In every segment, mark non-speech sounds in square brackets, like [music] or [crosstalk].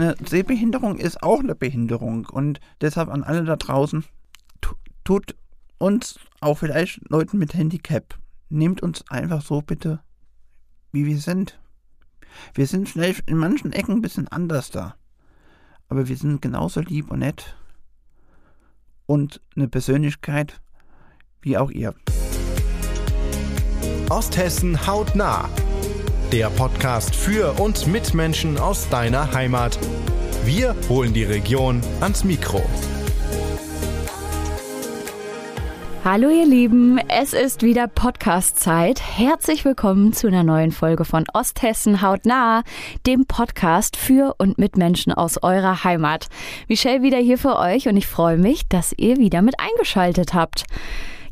eine Sehbehinderung ist auch eine Behinderung. Und deshalb an alle da draußen, tut uns, auch vielleicht Leuten mit Handicap, nehmt uns einfach so bitte, wie wir sind. Wir sind vielleicht in manchen Ecken ein bisschen anders da. Aber wir sind genauso lieb und nett. Und eine Persönlichkeit wie auch ihr. Osthessen hautnah. Der Podcast für und mit Menschen aus deiner Heimat. Wir holen die Region ans Mikro. Hallo ihr Lieben, es ist wieder Podcast-Zeit. Herzlich willkommen zu einer neuen Folge von Osthessen hautnah, dem Podcast für und mit Menschen aus eurer Heimat. Michelle wieder hier für euch und ich freue mich, dass ihr wieder mit eingeschaltet habt.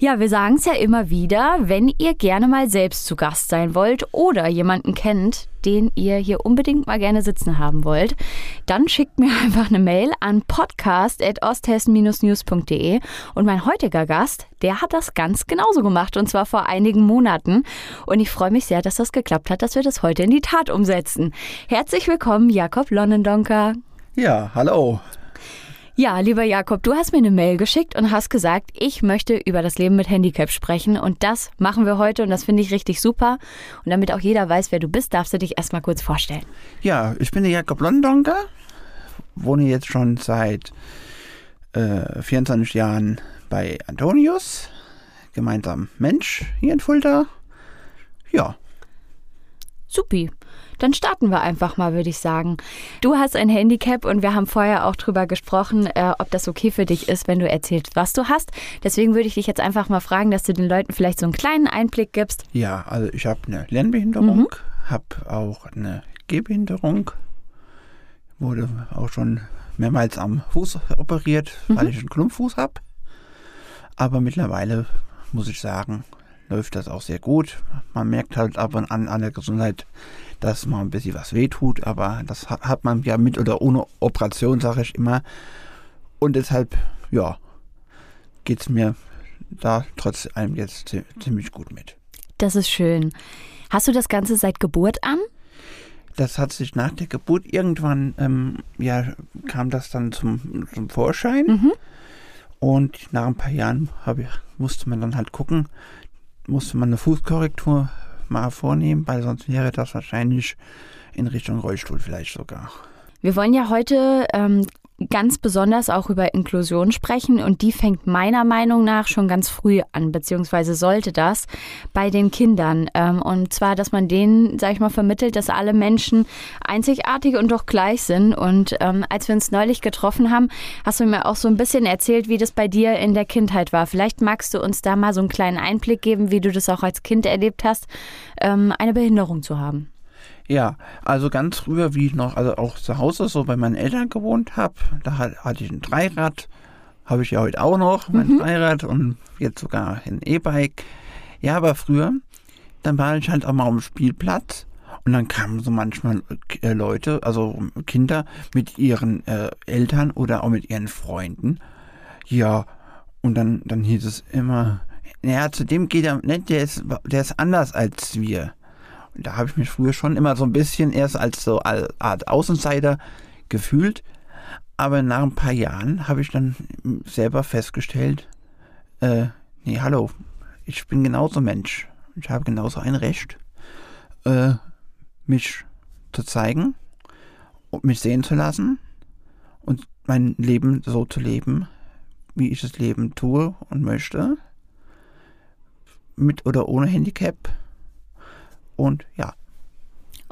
Ja, wir sagen es ja immer wieder, wenn ihr gerne mal selbst zu Gast sein wollt oder jemanden kennt, den ihr hier unbedingt mal gerne sitzen haben wollt, dann schickt mir [laughs] einfach eine Mail an podcast.osthessen-news.de und mein heutiger Gast, der hat das ganz genauso gemacht und zwar vor einigen Monaten und ich freue mich sehr, dass das geklappt hat, dass wir das heute in die Tat umsetzen. Herzlich willkommen, Jakob Lonnendonker. Ja, hallo. Ja, lieber Jakob, du hast mir eine Mail geschickt und hast gesagt, ich möchte über das Leben mit Handicap sprechen und das machen wir heute und das finde ich richtig super. Und damit auch jeder weiß, wer du bist, darfst du dich erstmal kurz vorstellen. Ja, ich bin der Jakob Londonker, wohne jetzt schon seit äh, 24 Jahren bei Antonius, gemeinsam Mensch hier in Fulda. Ja. Supi. Dann starten wir einfach mal, würde ich sagen. Du hast ein Handicap und wir haben vorher auch drüber gesprochen, äh, ob das okay für dich ist, wenn du erzählst, was du hast. Deswegen würde ich dich jetzt einfach mal fragen, dass du den Leuten vielleicht so einen kleinen Einblick gibst. Ja, also ich habe eine Lernbehinderung, mhm. habe auch eine Gehbehinderung, wurde auch schon mehrmals am Fuß operiert, mhm. weil ich einen Klumpfuß habe. Aber mittlerweile muss ich sagen, läuft das auch sehr gut. Man merkt halt ab und an an der Gesundheit, dass mal ein bisschen was wehtut, aber das hat man ja mit oder ohne Operation, sage ich immer. Und deshalb, ja, geht es mir da trotz allem jetzt ziemlich gut mit. Das ist schön. Hast du das Ganze seit Geburt an? Das hat sich nach der Geburt irgendwann, ähm, ja, kam das dann zum, zum Vorschein. Mhm. Und nach ein paar Jahren ich, musste man dann halt gucken, musste man eine Fußkorrektur mal vornehmen, weil sonst wäre das wahrscheinlich in Richtung Rollstuhl vielleicht sogar. Wir wollen ja heute ähm, ganz besonders auch über Inklusion sprechen und die fängt meiner Meinung nach schon ganz früh an, beziehungsweise sollte das bei den Kindern. Ähm, und zwar, dass man denen, sag ich mal, vermittelt, dass alle Menschen einzigartig und doch gleich sind. Und ähm, als wir uns neulich getroffen haben, hast du mir auch so ein bisschen erzählt, wie das bei dir in der Kindheit war. Vielleicht magst du uns da mal so einen kleinen Einblick geben, wie du das auch als Kind erlebt hast, ähm, eine Behinderung zu haben. Ja, also ganz früher, wie ich noch, also auch zu Hause so bei meinen Eltern gewohnt habe, da hatte ich ein Dreirad, habe ich ja heute auch noch, mein mhm. Dreirad und jetzt sogar ein E-Bike. Ja, aber früher, dann war ich halt auch mal am Spielplatz und dann kamen so manchmal äh, Leute, also Kinder mit ihren äh, Eltern oder auch mit ihren Freunden. Ja, und dann, dann hieß es immer, naja, zu dem geht er nicht, der ist, der ist anders als wir da habe ich mich früher schon immer so ein bisschen erst als so Art Außenseiter gefühlt. Aber nach ein paar Jahren habe ich dann selber festgestellt, äh, nee, hallo, ich bin genauso Mensch. Ich habe genauso ein Recht, äh, mich zu zeigen und mich sehen zu lassen und mein Leben so zu leben, wie ich das Leben tue und möchte. Mit oder ohne Handicap und ja.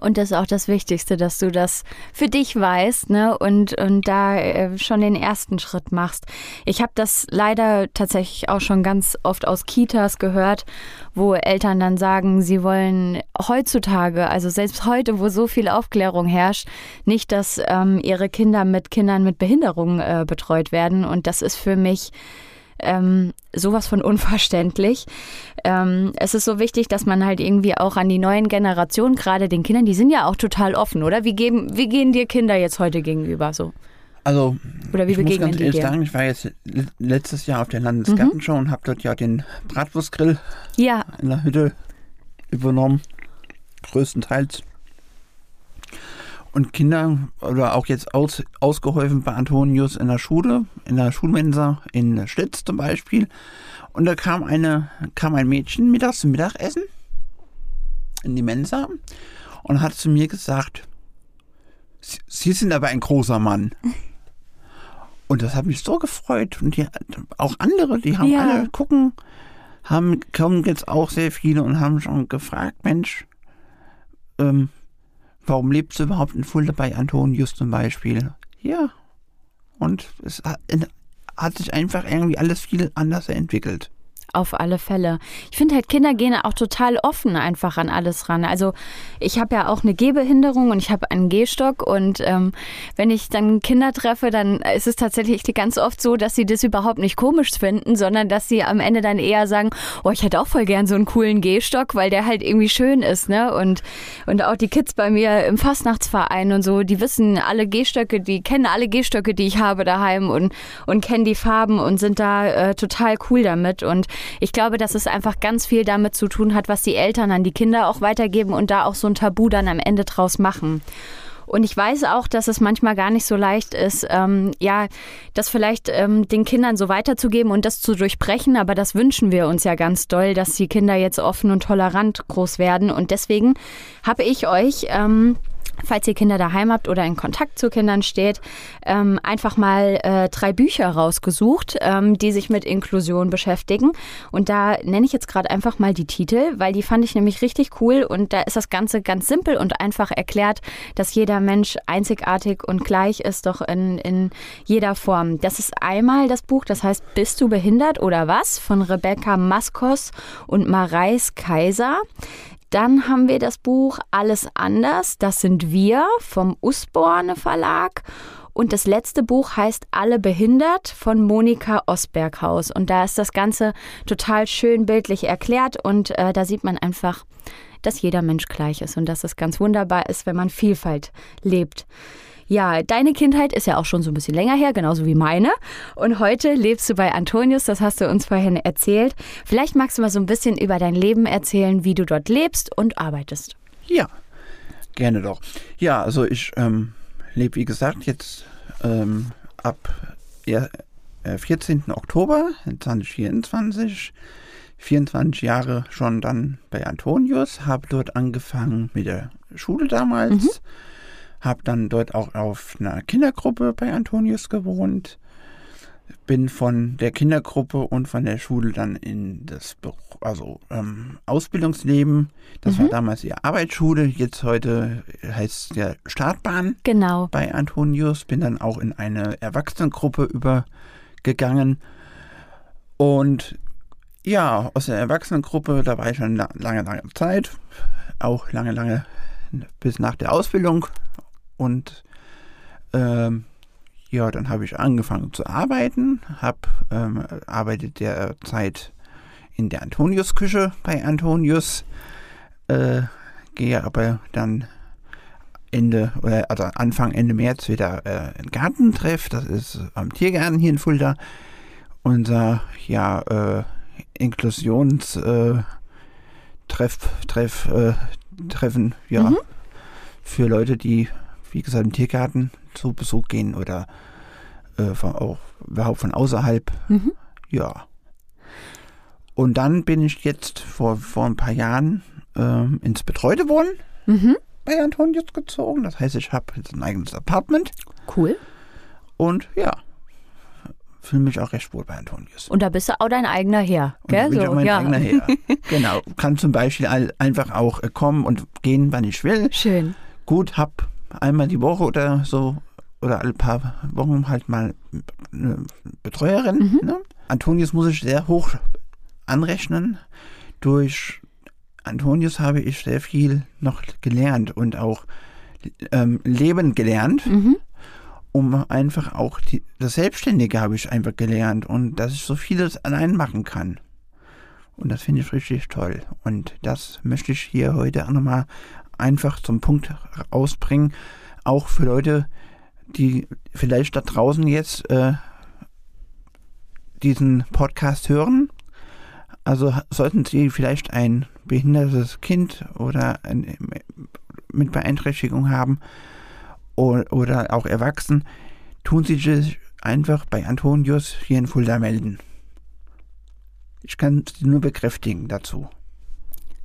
Und das ist auch das Wichtigste, dass du das für dich weißt ne? und, und da äh, schon den ersten Schritt machst. Ich habe das leider tatsächlich auch schon ganz oft aus Kitas gehört, wo Eltern dann sagen, sie wollen heutzutage, also selbst heute, wo so viel Aufklärung herrscht, nicht, dass ähm, ihre Kinder mit Kindern mit Behinderung äh, betreut werden. Und das ist für mich ähm, sowas von unverständlich. Ähm, es ist so wichtig, dass man halt irgendwie auch an die neuen Generationen, gerade den Kindern, die sind ja auch total offen, oder? Wie, geben, wie gehen dir Kinder jetzt heute gegenüber so? Also, Oder wie ich muss ganz ehrlich dir? sagen, ich war jetzt letztes Jahr auf der Landesgartenshow mhm. und habe dort ja den Bratwurstgrill ja. in der Hütte übernommen, größtenteils. Und Kinder oder auch jetzt aus, ausgeholfen bei Antonius in der Schule, in der Schulmensa in Schlitz zum Beispiel. Und da kam eine, kam ein Mädchen mittags zum Mittagessen in die Mensa und hat zu mir gesagt, Sie, sind aber ein großer Mann. [laughs] Und das hat mich so gefreut. Und die, auch andere, die haben Ja. alle gucken, haben, kommen jetzt auch sehr viele und haben schon gefragt, Mensch, ähm, warum lebst du überhaupt in Fulda bei Antonius zum Beispiel? Ja. Und es hat, hat sich einfach irgendwie alles viel anders entwickelt. Auf alle Fälle. Ich finde halt, Kinder gehen auch total offen einfach an alles ran. Also ich habe ja auch eine Gehbehinderung und ich habe einen Gehstock und ähm, wenn ich dann Kinder treffe, dann ist es tatsächlich ganz oft so, dass sie das überhaupt nicht komisch finden, sondern dass sie am Ende dann eher sagen, oh, ich hätte auch voll gern so einen coolen Gehstock, weil der halt irgendwie schön ist, ne? Und, und auch die Kids bei mir im Fastnachtsverein und so, die wissen alle Gehstöcke, die kennen alle Gehstöcke, die ich habe daheim und, und kennen die Farben und sind da äh, total cool damit. Und ich glaube, dass es einfach ganz viel damit zu tun hat, was die Eltern an die Kinder auch weitergeben und da auch so ein Tabu dann am Ende draus machen. Und ich weiß auch, dass es manchmal gar nicht so leicht ist, ähm, ja, das vielleicht ähm, den Kindern so weiterzugeben und das zu durchbrechen. Aber das wünschen wir uns ja ganz doll, dass die Kinder jetzt offen und tolerant groß werden. Und deswegen habe ich euch ähm, falls ihr Kinder daheim habt oder in Kontakt zu Kindern steht, ähm, einfach mal äh, drei Bücher rausgesucht, ähm, die sich mit Inklusion beschäftigen. Und da nenne ich jetzt gerade einfach mal die Titel, weil die fand ich nämlich richtig cool und da ist das Ganze ganz simpel und einfach erklärt, dass jeder Mensch einzigartig und gleich ist, doch in, in jeder Form. Das ist einmal das Buch, das heißt Bist du behindert oder was? von Rebecca Maskos und Mareis Kaiser. Dann haben wir das Buch Alles anders, das sind wir vom Usborne Verlag. Und das letzte Buch heißt Alle behindert von Monika Osberghaus. Und da ist das Ganze total schön bildlich erklärt und äh, da sieht man einfach, dass jeder Mensch gleich ist und dass es ganz wunderbar ist, wenn man Vielfalt lebt. Ja, deine Kindheit ist ja auch schon so ein bisschen länger her, genauso wie meine. Und heute lebst du bei Antonius, das hast du uns vorhin erzählt. Vielleicht magst du mal so ein bisschen über dein Leben erzählen, wie du dort lebst und arbeitest. Ja, gerne doch. Ja, also ich ähm, lebe, wie gesagt, jetzt ähm, ab ja, äh, 14. Oktober 2024, 24 Jahre schon dann bei Antonius, habe dort angefangen mit der Schule damals, habe dann dort auch auf einer Kindergruppe bei Antonius gewohnt, bin von der Kindergruppe und von der Schule dann in das Büro, also ähm, Ausbildungsleben. Das war damals die Arbeitsschule, jetzt heute heißt es ja Startbahn Genau. bei Antonius. Bin dann auch in eine Erwachsenengruppe übergegangen. Und ja, aus der Erwachsenengruppe, da war ich schon la- lange, lange Zeit. Auch lange, lange bis nach der Ausbildung. Und ähm, ja, dann habe ich angefangen zu arbeiten, habe ähm, arbeitet derzeit in der Antonius-Küche bei Antonius, äh, gehe aber dann Ende oder also Anfang Ende März wieder äh, ein Gartentreff, das ist am Tiergarten hier in Fulda, unser ja äh, Inklusions äh, Treff, Treff, äh, Treffen, ja, für Leute, die wie gesagt im Tiergarten zu Besuch gehen oder äh, von, auch überhaupt von außerhalb. Mhm. Ja. Und dann bin ich jetzt vor, vor ein paar Jahren ähm, ins betreute Wohnen Mhm. bei Antonius gezogen. Das heißt, ich habe jetzt ein eigenes Apartment Cool. und ja, fühle mich auch recht wohl bei Antonius. Und da bist du auch dein eigener Herr, Und da gell? bin ich So, auch mein ja. eigener Herr. [laughs] genau. Kann zum Beispiel einfach auch äh, kommen und gehen, wann ich will. Schön. Gut, hab einmal die Woche oder so oder alle paar Wochen halt mal eine Betreuerin. Ne? Antonius muss ich sehr hoch anrechnen. Durch Antonius habe ich sehr viel noch gelernt und auch ähm, leben gelernt. Mhm. Um einfach auch die, das Selbstständige habe ich einfach gelernt und dass ich so vieles allein machen kann. Und das finde ich richtig toll. Und das möchte ich hier heute auch nochmal einfach zum Punkt ausbringen. Auch für Leute, die vielleicht da draußen jetzt äh, diesen Podcast hören. Also sollten Sie vielleicht ein behindertes Kind oder ein, mit Beeinträchtigung haben oder auch erwachsen, tun sie sich einfach bei Antonius hier in Fulda melden. Ich kann sie nur bekräftigen dazu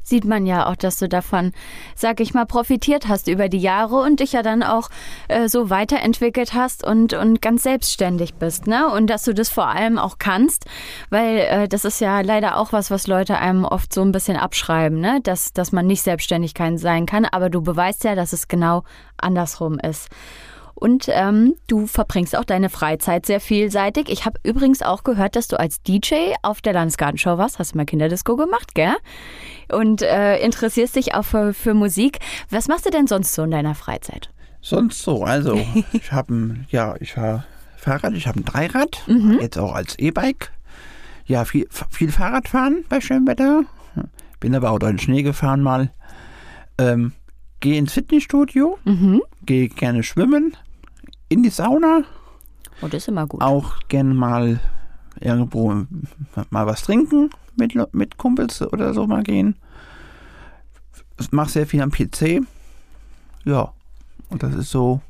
sieht man ja auch, dass du davon, sag ich mal, profitiert hast über die Jahre und dich ja dann auch äh, so weiterentwickelt hast und, und ganz selbstständig bist, ne? Und dass du das vor allem auch kannst, weil äh, das ist ja leider auch was, was Leute einem oft so ein bisschen abschreiben, ne? Dass, dass man nicht selbstständig sein kann, aber du beweist ja, dass es genau andersrum ist. Und ähm, du verbringst auch deine Freizeit sehr vielseitig. Ich habe übrigens auch gehört, dass du als DJ auf der Landesgartenshow warst. Hast du mal Kinderdisco gemacht, gell? Und äh, interessierst dich auch für, für Musik. Was machst du denn sonst so in deiner Freizeit? Sonst so, also [laughs] ich habe ja, ich fahre Fahrrad, ich habe ein Dreirad, mhm. jetzt auch als E-Bike. Ja, viel, viel Fahrrad fahren bei schönem Wetter. Bin aber auch durch den Schnee gefahren mal. Ähm, gehe ins Fitnessstudio, mhm. gehe gerne schwimmen, in die Sauna. Oh, das ist immer gut. Auch gerne mal irgendwo mal was trinken mit, mit Kumpels oder so mal gehen. Ich mache sehr viel am PC. Ja, und das ist so.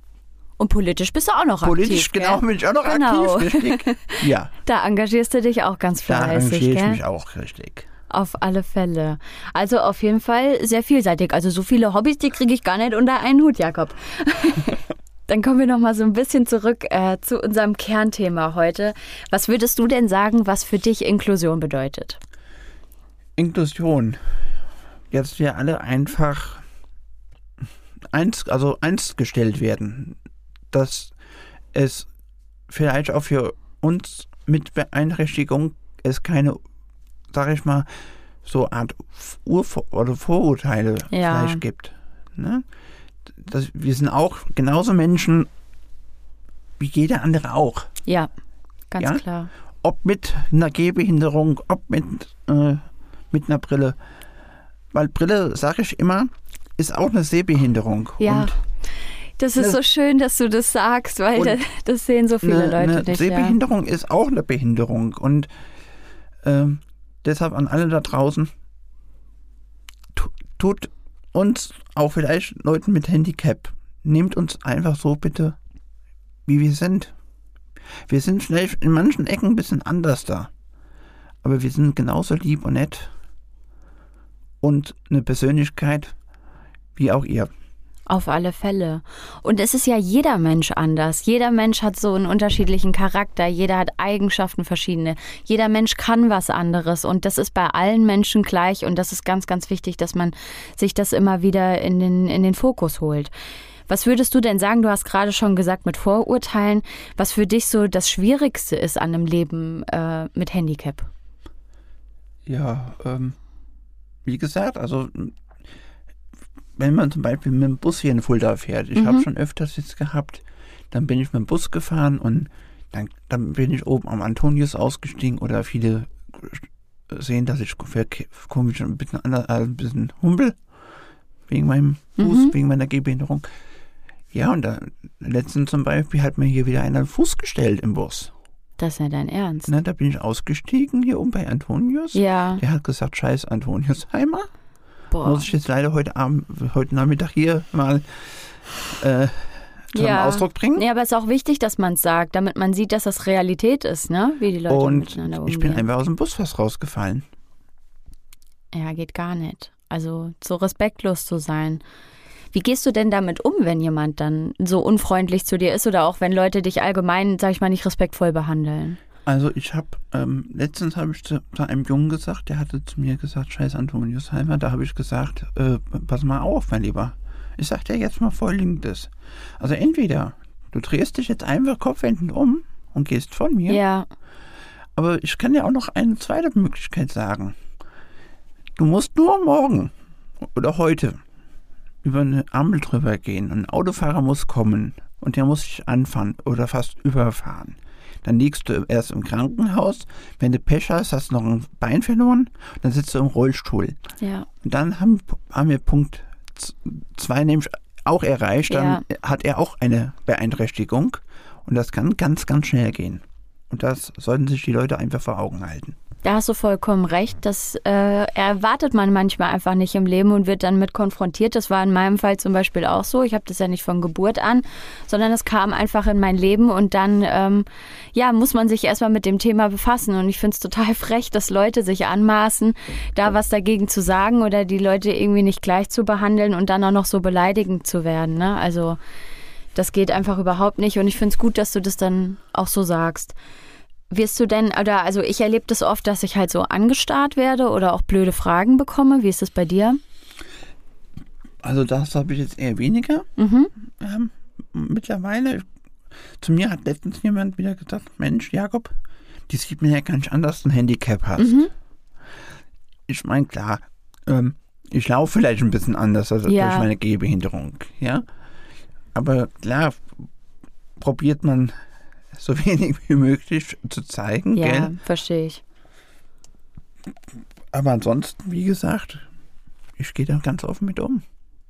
Und politisch bist du auch noch politisch, aktiv. Politisch, genau, bin ich auch noch genau. aktiv, richtig. [laughs] Ja. Da engagierst du dich auch ganz fleißig. Da engagiere ich gell? mich auch richtig. Auf alle Fälle. Also auf jeden Fall sehr vielseitig. Also so viele Hobbys, die kriege ich gar nicht unter einen Hut, Jakob. [laughs] Dann kommen wir noch mal so ein bisschen zurück äh, zu unserem Kernthema heute. Was würdest du denn sagen, was für dich Inklusion bedeutet? Inklusion. Jetzt wir alle einfach eins, also eins gestellt werden, dass es vielleicht auch für uns mit Beeinträchtigung es keine sag ich mal, so Art Urvor oder Vorurteile ja. vielleicht gibt. Ne? Das, wir sind auch genauso Menschen wie jeder andere auch. Ja, ganz ja? klar. Ob mit einer Gehbehinderung, ob mit, äh, mit einer Brille. Weil Brille, sage ich immer, ist auch eine Sehbehinderung. Ja. Und das ist so schön, dass du das sagst, weil das sehen so viele eine, Leute eine nicht. Sehbehinderung ja. ist auch eine Behinderung. Und ähm, Deshalb an alle da draußen, tut uns, auch vielleicht Leuten mit Handicap, nehmt uns einfach so bitte, wie wir sind. Wir sind vielleicht in manchen Ecken ein bisschen anders da. Aber wir sind genauso lieb und nett. Und eine Persönlichkeit wie auch ihr. Auf alle Fälle. Und es ist ja jeder Mensch anders. Jeder Mensch hat so einen unterschiedlichen Charakter. Jeder hat Eigenschaften verschiedene. Jeder Mensch kann was anderes. Und das ist bei allen Menschen gleich. Und das ist ganz, ganz wichtig, dass man sich das immer wieder in den, in den Fokus holt. Was würdest du denn sagen? Du hast gerade schon gesagt mit Vorurteilen, was für dich so das Schwierigste ist an einem Leben äh, mit Handicap? Ja, ähm, wie gesagt, also wenn man zum Beispiel mit dem Bus hier in Fulda fährt, ich mhm. habe schon öfters jetzt gehabt, dann bin ich mit dem Bus gefahren und dann, dann bin ich oben am Antonius ausgestiegen oder viele sehen, dass ich komisch ein bisschen anders, äh, ein bisschen humpel wegen meinem Fuß, mhm. wegen meiner Gehbehinderung. Ja, und da, letztens zum Beispiel hat mir hier wieder einer einen Fuß gestellt im Bus. Das ist ja dein Ernst. Na, da bin ich ausgestiegen hier oben bei Antonius. Ja. Der hat gesagt, scheiß Antonius Heimer. Boah. Muss ich jetzt leider heute Abend, heute Nachmittag hier mal äh, zum ja. Ausdruck bringen. Ja, aber es ist auch wichtig, dass man es sagt, damit man sieht, dass das Realität ist, ne? Wie die Leute Und miteinander umgehen. ich bin einfach aus dem Bus fast rausgefallen. Ja, geht gar nicht. Also so respektlos zu sein. Wie gehst du denn damit um, wenn jemand dann so unfreundlich zu dir ist oder auch wenn Leute dich allgemein, sag ich mal, nicht respektvoll behandeln? Also ich habe, ähm, letztens habe ich zu, zu, einem Jungen gesagt, der hatte zu mir gesagt, scheiß Antonius Heimer, da habe ich gesagt, äh, pass mal auf, mein Lieber. Ich sag dir jetzt mal folgendes. Also entweder du drehst dich jetzt einfach kopfwendend um und gehst von mir. Ja. Aber ich kann dir auch noch eine zweite Möglichkeit sagen. Du musst nur morgen oder heute über eine Ampel drüber gehen. Ein Autofahrer muss kommen und der muss dich anfahren oder fast überfahren. Dann liegst du erst im Krankenhaus. Wenn du Pech hast, hast du noch ein Bein verloren. Dann sitzt du im Rollstuhl. Ja. Und dann haben, haben wir Punkt 2 nämlich auch erreicht. Dann ja. hat er auch eine Beeinträchtigung. Und das kann ganz, ganz schnell gehen. Und das sollten sich die Leute einfach vor Augen halten. Da hast du vollkommen recht. Das äh, erwartet man manchmal einfach nicht im Leben und wird dann mit konfrontiert. Das war in meinem Fall zum Beispiel auch so. Ich habe das ja nicht von Geburt an, sondern es kam einfach in mein Leben und dann ähm, ja, muss man sich erstmal mit dem Thema befassen. Und ich finde es total [laughs] frech, dass Leute sich anmaßen, da was dagegen zu sagen oder die Leute irgendwie nicht gleich zu behandeln und dann auch noch so beleidigend zu werden. Ne? Also das geht einfach überhaupt nicht. Und ich finde es gut, dass du das dann auch so sagst. Wirst du denn, oder also ich erlebe das oft, dass ich halt so angestarrt werde oder auch blöde Fragen bekomme. Wie ist das bei dir? Also das habe ich jetzt eher weniger. Mhm. Ähm, mittlerweile, zu mir hat letztens jemand wieder gesagt, Mensch, Jakob, die sieht mir ja gar nicht an, dass du ein Handicap hast. Mhm. Ich meine, klar, ähm, ich laufe vielleicht ein bisschen anders als Ja. durch meine Gehbehinderung, ja. Aber klar, probiert man so wenig wie möglich zu zeigen, Ja, gell? verstehe ich. Aber ansonsten, wie gesagt, ich gehe da ganz offen mit um.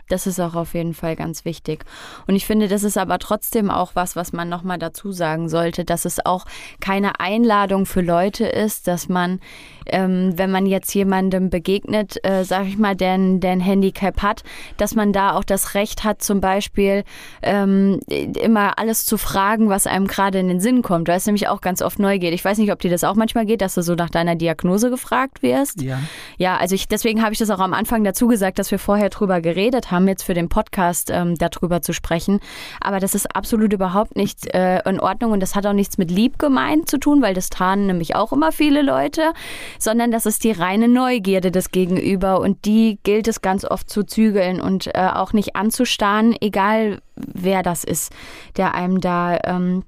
Das ist auch auf jeden Fall ganz wichtig. Und ich finde, das ist aber trotzdem auch was, was man nochmal dazu sagen sollte, dass es auch keine Einladung für Leute ist, dass man, ähm, wenn man jetzt jemandem begegnet, äh, sag ich mal, der, ein- der ein Handicap hat, dass man da auch das Recht hat, zum Beispiel ähm, immer alles zu fragen, was einem gerade in den Sinn kommt. Du hast nämlich auch ganz oft Neugier. Ich weiß nicht, ob dir das auch manchmal geht, dass du so nach deiner Diagnose gefragt wirst. Ja. Ja, also ich, deswegen habe ich das auch am Anfang dazu gesagt, dass wir vorher drüber geredet haben, jetzt für den Podcast ähm, darüber zu sprechen. Aber das ist absolut überhaupt nicht äh, in Ordnung und das hat auch nichts mit lieb gemeint zu tun, weil das tarnen nämlich auch immer viele Leute, sondern das ist die reine Neugierde des Gegenüber und die gilt es ganz oft zu zügeln und äh, auch nicht anzustarren, egal wer das ist, der einem da ähm,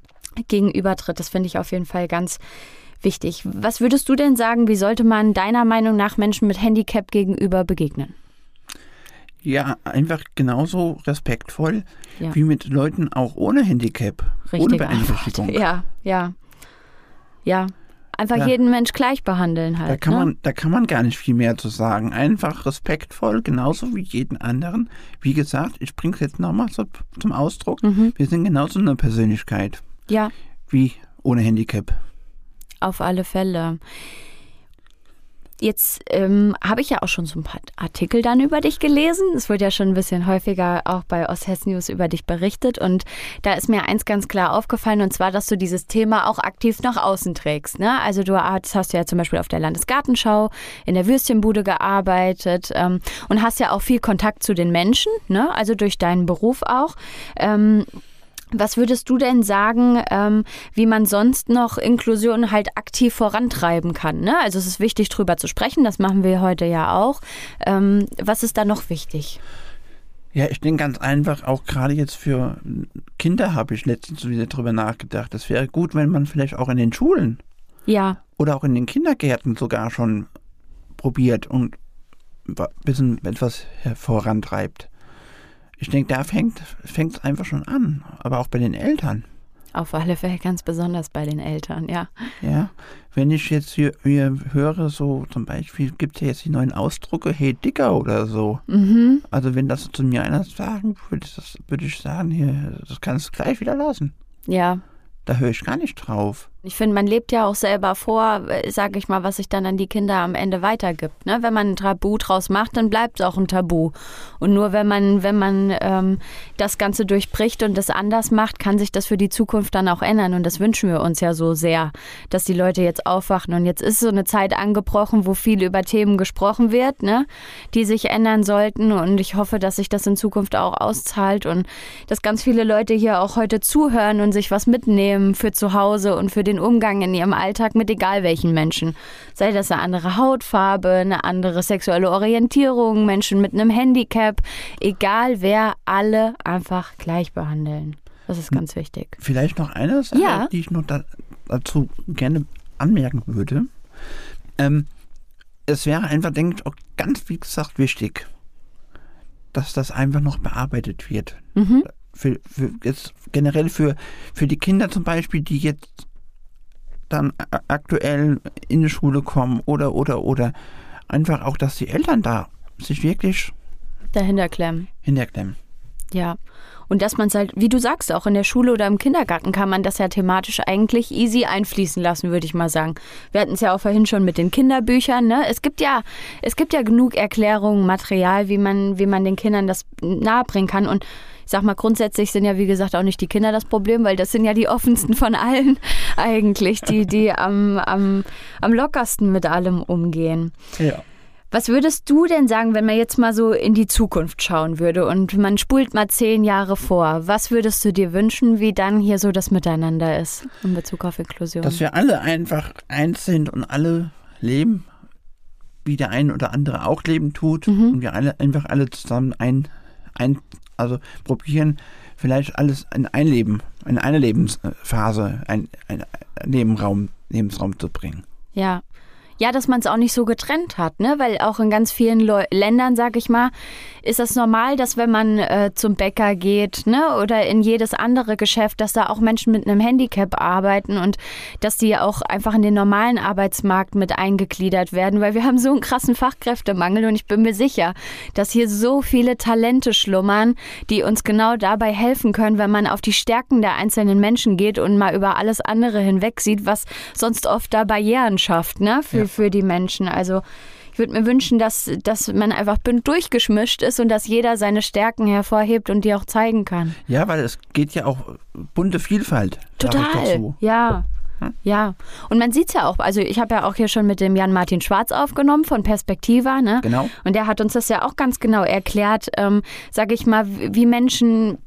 gegenübertritt. Das finde ich auf jeden Fall ganz wichtig. Was würdest du denn sagen, wie sollte man deiner Meinung nach Menschen mit Handicap gegenüber begegnen? Ja, einfach genauso respektvoll Ja. wie mit Leuten auch ohne Handicap, ohne Richtige Antwort. Beeinträchtigung. [laughs] Ja, ja. Ja. Einfach Ja. jeden Mensch gleich behandeln halt. Da kann, ne? man, da kann man gar nicht viel mehr zu sagen. Einfach respektvoll, genauso wie jeden anderen. Wie gesagt, ich bringe es jetzt nochmal so zum Ausdruck. Mhm. Wir sind genauso eine Persönlichkeit Ja, wie ohne Handicap. auf alle Fälle. Jetzt ähm, habe ich ja auch schon so ein paar Artikel dann über dich gelesen. Es wird ja schon ein bisschen häufiger auch bei Osthessen News über dich berichtet. Und da ist mir eins ganz klar aufgefallen, und zwar, dass du dieses Thema auch aktiv nach außen trägst. Ne? Also du hast, hast ja zum Beispiel auf der Landesgartenschau in der Würstchenbude gearbeitet ähm, und hast ja auch viel Kontakt zu den Menschen, ne? also durch deinen Beruf auch. Ähm, was würdest du denn sagen, ähm, wie man sonst noch Inklusion halt aktiv vorantreiben kann? Ne? Also es ist wichtig, drüber zu sprechen, das machen wir heute ja auch. Ähm, was ist da noch wichtig? Ja, ich denke ganz einfach, auch gerade jetzt für Kinder habe ich letztens wieder drüber nachgedacht. Es wäre gut, wenn man vielleicht auch in den Schulen Ja, oder auch in den Kindergärten sogar schon probiert und ein bisschen etwas vorantreibt. Ich denke, da fängt es einfach schon an, aber auch bei den Eltern. auf alle Fälle ganz besonders bei den Eltern, ja. Ja, wenn ich jetzt hier, hier höre, so zum Beispiel gibt es ja jetzt die neuen Ausdrucke, hey Dicker oder so. Mhm. Also wenn das zu mir einer sagen würde, das würde ich sagen, hier, das kannst du gleich wieder lassen. Ja, Da höre ich gar nicht drauf. Ich finde, man lebt ja auch selber vor, sage ich mal, was sich dann an die Kinder am Ende weitergibt. Ne? Wenn man ein Tabu draus macht, dann bleibt es auch ein Tabu. Und nur wenn man, wenn man ähm, das Ganze durchbricht und das anders macht, kann sich das für die Zukunft dann auch ändern. Und das wünschen wir uns ja so sehr, dass die Leute jetzt aufwachen. Und jetzt ist so eine Zeit angebrochen, wo viel über Themen gesprochen wird, ne? die sich ändern sollten. Und ich hoffe, dass sich das in Zukunft auch auszahlt und dass ganz viele Leute hier auch heute zuhören und sich was mitnehmen für zu Hause und für den Umgang in ihrem Alltag mit egal welchen Menschen. Sei das eine andere Hautfarbe, eine andere sexuelle Orientierung, Menschen mit einem Handicap, egal wer, alle einfach gleich behandeln. Das ist ganz wichtig. Vielleicht noch eine Sache, Ja. die ich noch da, dazu gerne anmerken würde. Ähm, es wäre einfach, denke ich, auch ganz, wie gesagt, wichtig, dass das einfach noch bearbeitet wird. Mhm. Für, für jetzt generell für, für die Kinder zum Beispiel, die jetzt dann aktuell in die Schule kommen oder, oder, oder. Einfach auch, dass die Eltern da sich wirklich Dahinter klemmen. hinterklemmen. Ja. Und dass man es halt, wie du sagst, auch in der Schule oder im Kindergarten kann man das ja thematisch eigentlich easy einfließen lassen, würde ich mal sagen. Wir hatten es ja auch vorhin schon mit den Kinderbüchern, ne? Es gibt ja, es gibt ja genug Erklärungen, Material, wie man, wie man den Kindern das nahebringen kann. Und ich sag mal, grundsätzlich sind ja, wie gesagt, auch nicht die Kinder das Problem, weil das sind ja die offensten von allen [laughs] eigentlich, die, die am, am, am lockersten mit allem umgehen. Ja. Was würdest du denn sagen, wenn man jetzt mal so in die Zukunft schauen würde und man spult mal zehn Jahre vor? Was würdest du dir wünschen, wie dann hier so das Miteinander ist in Bezug auf Inklusion? Dass wir alle einfach eins sind und alle leben, wie der eine oder andere auch leben tut. Mhm. Und wir alle einfach alle zusammen ein, ein also probieren, vielleicht alles in ein Leben, in eine Lebensphase, ein, ein Nebenraum, Lebensraum zu bringen. Ja. Ja, dass man es auch nicht so getrennt hat, ne? Weil auch in ganz vielen Leu Ländern, sag ich mal, ist das normal, dass wenn man äh, zum Bäcker geht, ne, oder in jedes andere Geschäft, dass da auch Menschen mit einem Handicap arbeiten und dass die auch einfach in den normalen Arbeitsmarkt mit eingegliedert werden, weil wir haben so einen krassen Fachkräftemangel und ich bin mir sicher, dass hier so viele Talente schlummern, die uns genau dabei helfen können, wenn man auf die Stärken der einzelnen Menschen geht und mal über alles andere hinweg sieht, was sonst oft da Barrieren schafft, ne, für, Ja. Für die Menschen. Also ich würde mir wünschen, dass, dass man einfach bunt durchgeschmischt ist und dass jeder seine Stärken hervorhebt und die auch zeigen kann. Ja, weil es geht ja auch bunte Vielfalt. Total. dazu. Ja. Ja, und man sieht es ja auch, also ich habe ja auch hier schon mit dem Jan-Martin Schwarz aufgenommen von Perspektiva, ne? Genau. Und der hat uns das ja auch ganz genau erklärt, ähm, sage ich mal, wie Menschen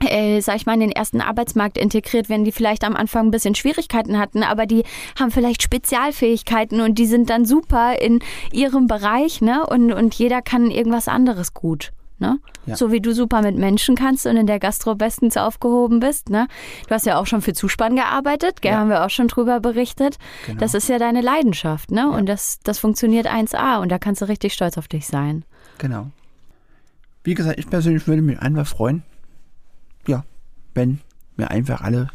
äh, sag ich mal, in den ersten Arbeitsmarkt integriert werden, die vielleicht am Anfang ein bisschen Schwierigkeiten hatten, aber die haben vielleicht Spezialfähigkeiten und die sind dann super in ihrem Bereich, ne? Und, und jeder kann irgendwas anderes gut. Ne? Ja. So wie du super mit Menschen kannst und in der Gastro bestens aufgehoben bist. Ne? Du hast ja auch schon für Zuspann gearbeitet, gell? Ja. haben wir auch schon drüber berichtet. Genau. Das ist ja deine Leidenschaft, ne? Und das, das funktioniert 1A und da kannst du richtig stolz auf dich sein. Genau. Wie gesagt, ich persönlich würde mich einfach freuen, ja, wenn wir einfach alle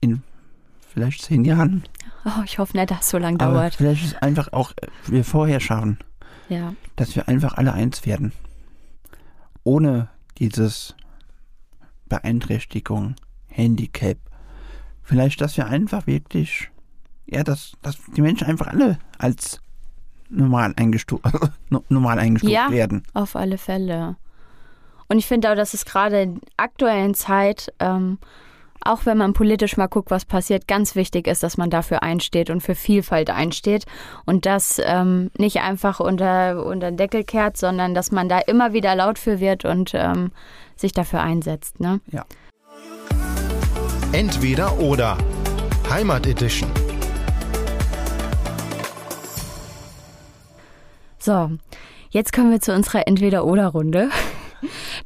in vielleicht zehn Jahren, Oh, ich hoffe nicht, dass es so lange dauert. vielleicht ist einfach auch äh, wir vorher schaffen, Ja. dass wir einfach alle eins werden. Ohne dieses Beeinträchtigung, Handicap. Vielleicht, dass wir einfach wirklich, ja, dass, dass die Menschen einfach alle als normal eingestuft, [laughs] normal eingestuft Ja. werden. Auf alle Fälle. Und ich finde auch, dass es gerade in der aktuellen Zeit, ähm, auch wenn man politisch mal guckt, was passiert, ganz wichtig ist, dass man dafür einsteht und für Vielfalt einsteht und das ähm, nicht einfach unter, unter den Deckel kehrt, sondern dass man da immer wieder laut für wird und ähm, sich dafür einsetzt. Ne? Ja. Entweder oder. Heimat Edition. So, jetzt kommen wir zu unserer Entweder-Oder-Runde.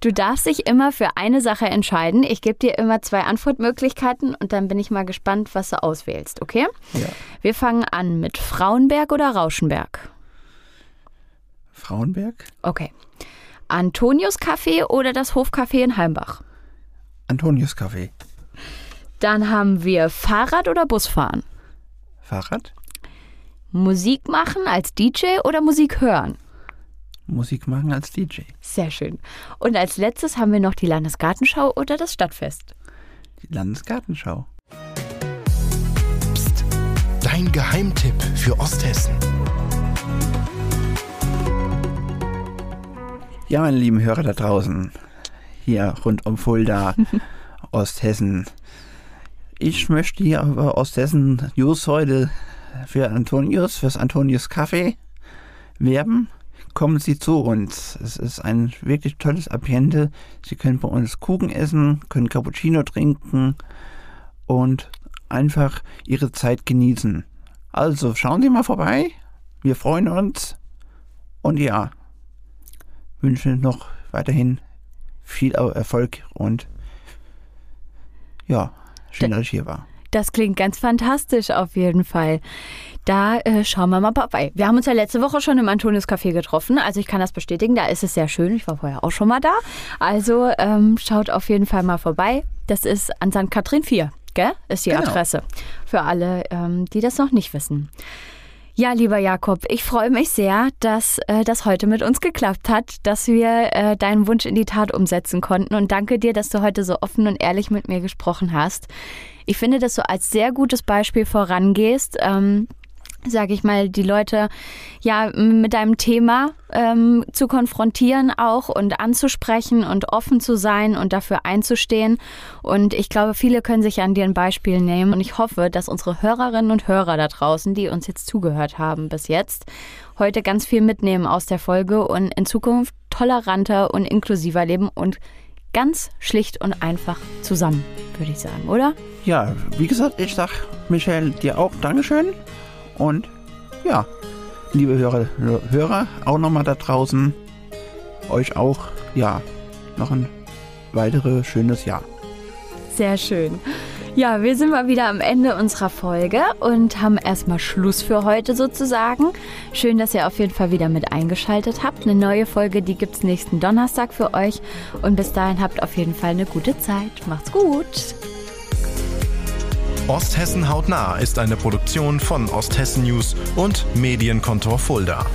Du darfst dich immer für eine Sache entscheiden. Ich gebe dir immer zwei Antwortmöglichkeiten und dann bin ich mal gespannt, was du auswählst, okay? Ja. Wir fangen an mit Frauenberg oder Rauschenberg. Frauenberg, Okay. Antonius Café oder das Hofcafé in Heimbach. Antonius Café, Dann haben wir Fahrrad oder Busfahren. Fahrrad, Musik machen als DJ oder Musik hören. Musik machen als DJ, Sehr schön. Und als letztes haben wir noch die Landesgartenschau oder das Stadtfest. die Landesgartenschau. Psst. Dein Geheimtipp für Osthessen. Ja, meine lieben Hörer da draußen, hier rund um Fulda, [laughs] Osthessen. Ich möchte hier über Osthessen News heute für Antonius, fürs Antonius Café werben. Kommen Sie zu uns. Es ist ein wirklich tolles Ambiente. Sie können bei uns Kuchen essen, können Cappuccino trinken und einfach Ihre Zeit genießen. Also schauen Sie mal vorbei. Wir freuen uns. Und ja, wünsche noch weiterhin viel Erfolg und ja, schön, dass ich hier war. Das klingt ganz fantastisch auf jeden Fall. Da äh, schauen wir mal vorbei. Wir haben uns ja letzte Woche schon im Antonius Café getroffen. Also ich kann das bestätigen, da ist es sehr schön. Ich war vorher auch schon mal da. Also ähm, schaut auf jeden Fall mal vorbei. Das ist an St. Kathrin 4, gell? Ist die Genau. Adresse. Für alle, ähm, die das noch nicht wissen. Ja, lieber Jakob, ich freue mich sehr, dass äh, das heute mit uns geklappt hat, dass wir äh, deinen Wunsch in die Tat umsetzen konnten. Und danke dir, dass du heute so offen und ehrlich mit mir gesprochen hast. Ich finde, dass du als sehr gutes Beispiel vorangehst. Ähm, sage ich mal, die Leute ja mit deinem Thema ähm, zu konfrontieren auch und anzusprechen und offen zu sein und dafür einzustehen. Und ich glaube, viele können sich an dir ein Beispiel nehmen. Und ich hoffe, dass unsere Hörerinnen und Hörer da draußen, die uns jetzt zugehört haben bis jetzt, heute ganz viel mitnehmen aus der Folge und in Zukunft toleranter und inklusiver leben und ganz schlicht und einfach zusammen, würde ich sagen, oder? Ja, wie gesagt, ich sag Michelle dir auch Dankeschön. Und ja, liebe Hörer, Hörer auch nochmal da draußen, euch auch, ja, noch ein weiteres schönes Jahr. Sehr schön. Ja, wir sind mal wieder am Ende unserer Folge und haben erstmal Schluss für heute sozusagen. Schön, dass ihr auf jeden Fall wieder mit eingeschaltet habt. Eine neue Folge, die gibt es nächsten Donnerstag für euch. Und bis dahin habt auf jeden Fall eine gute Zeit. Macht's gut. Osthessen hautnah ist eine Produktion von Osthessen News und Medienkontor Fulda.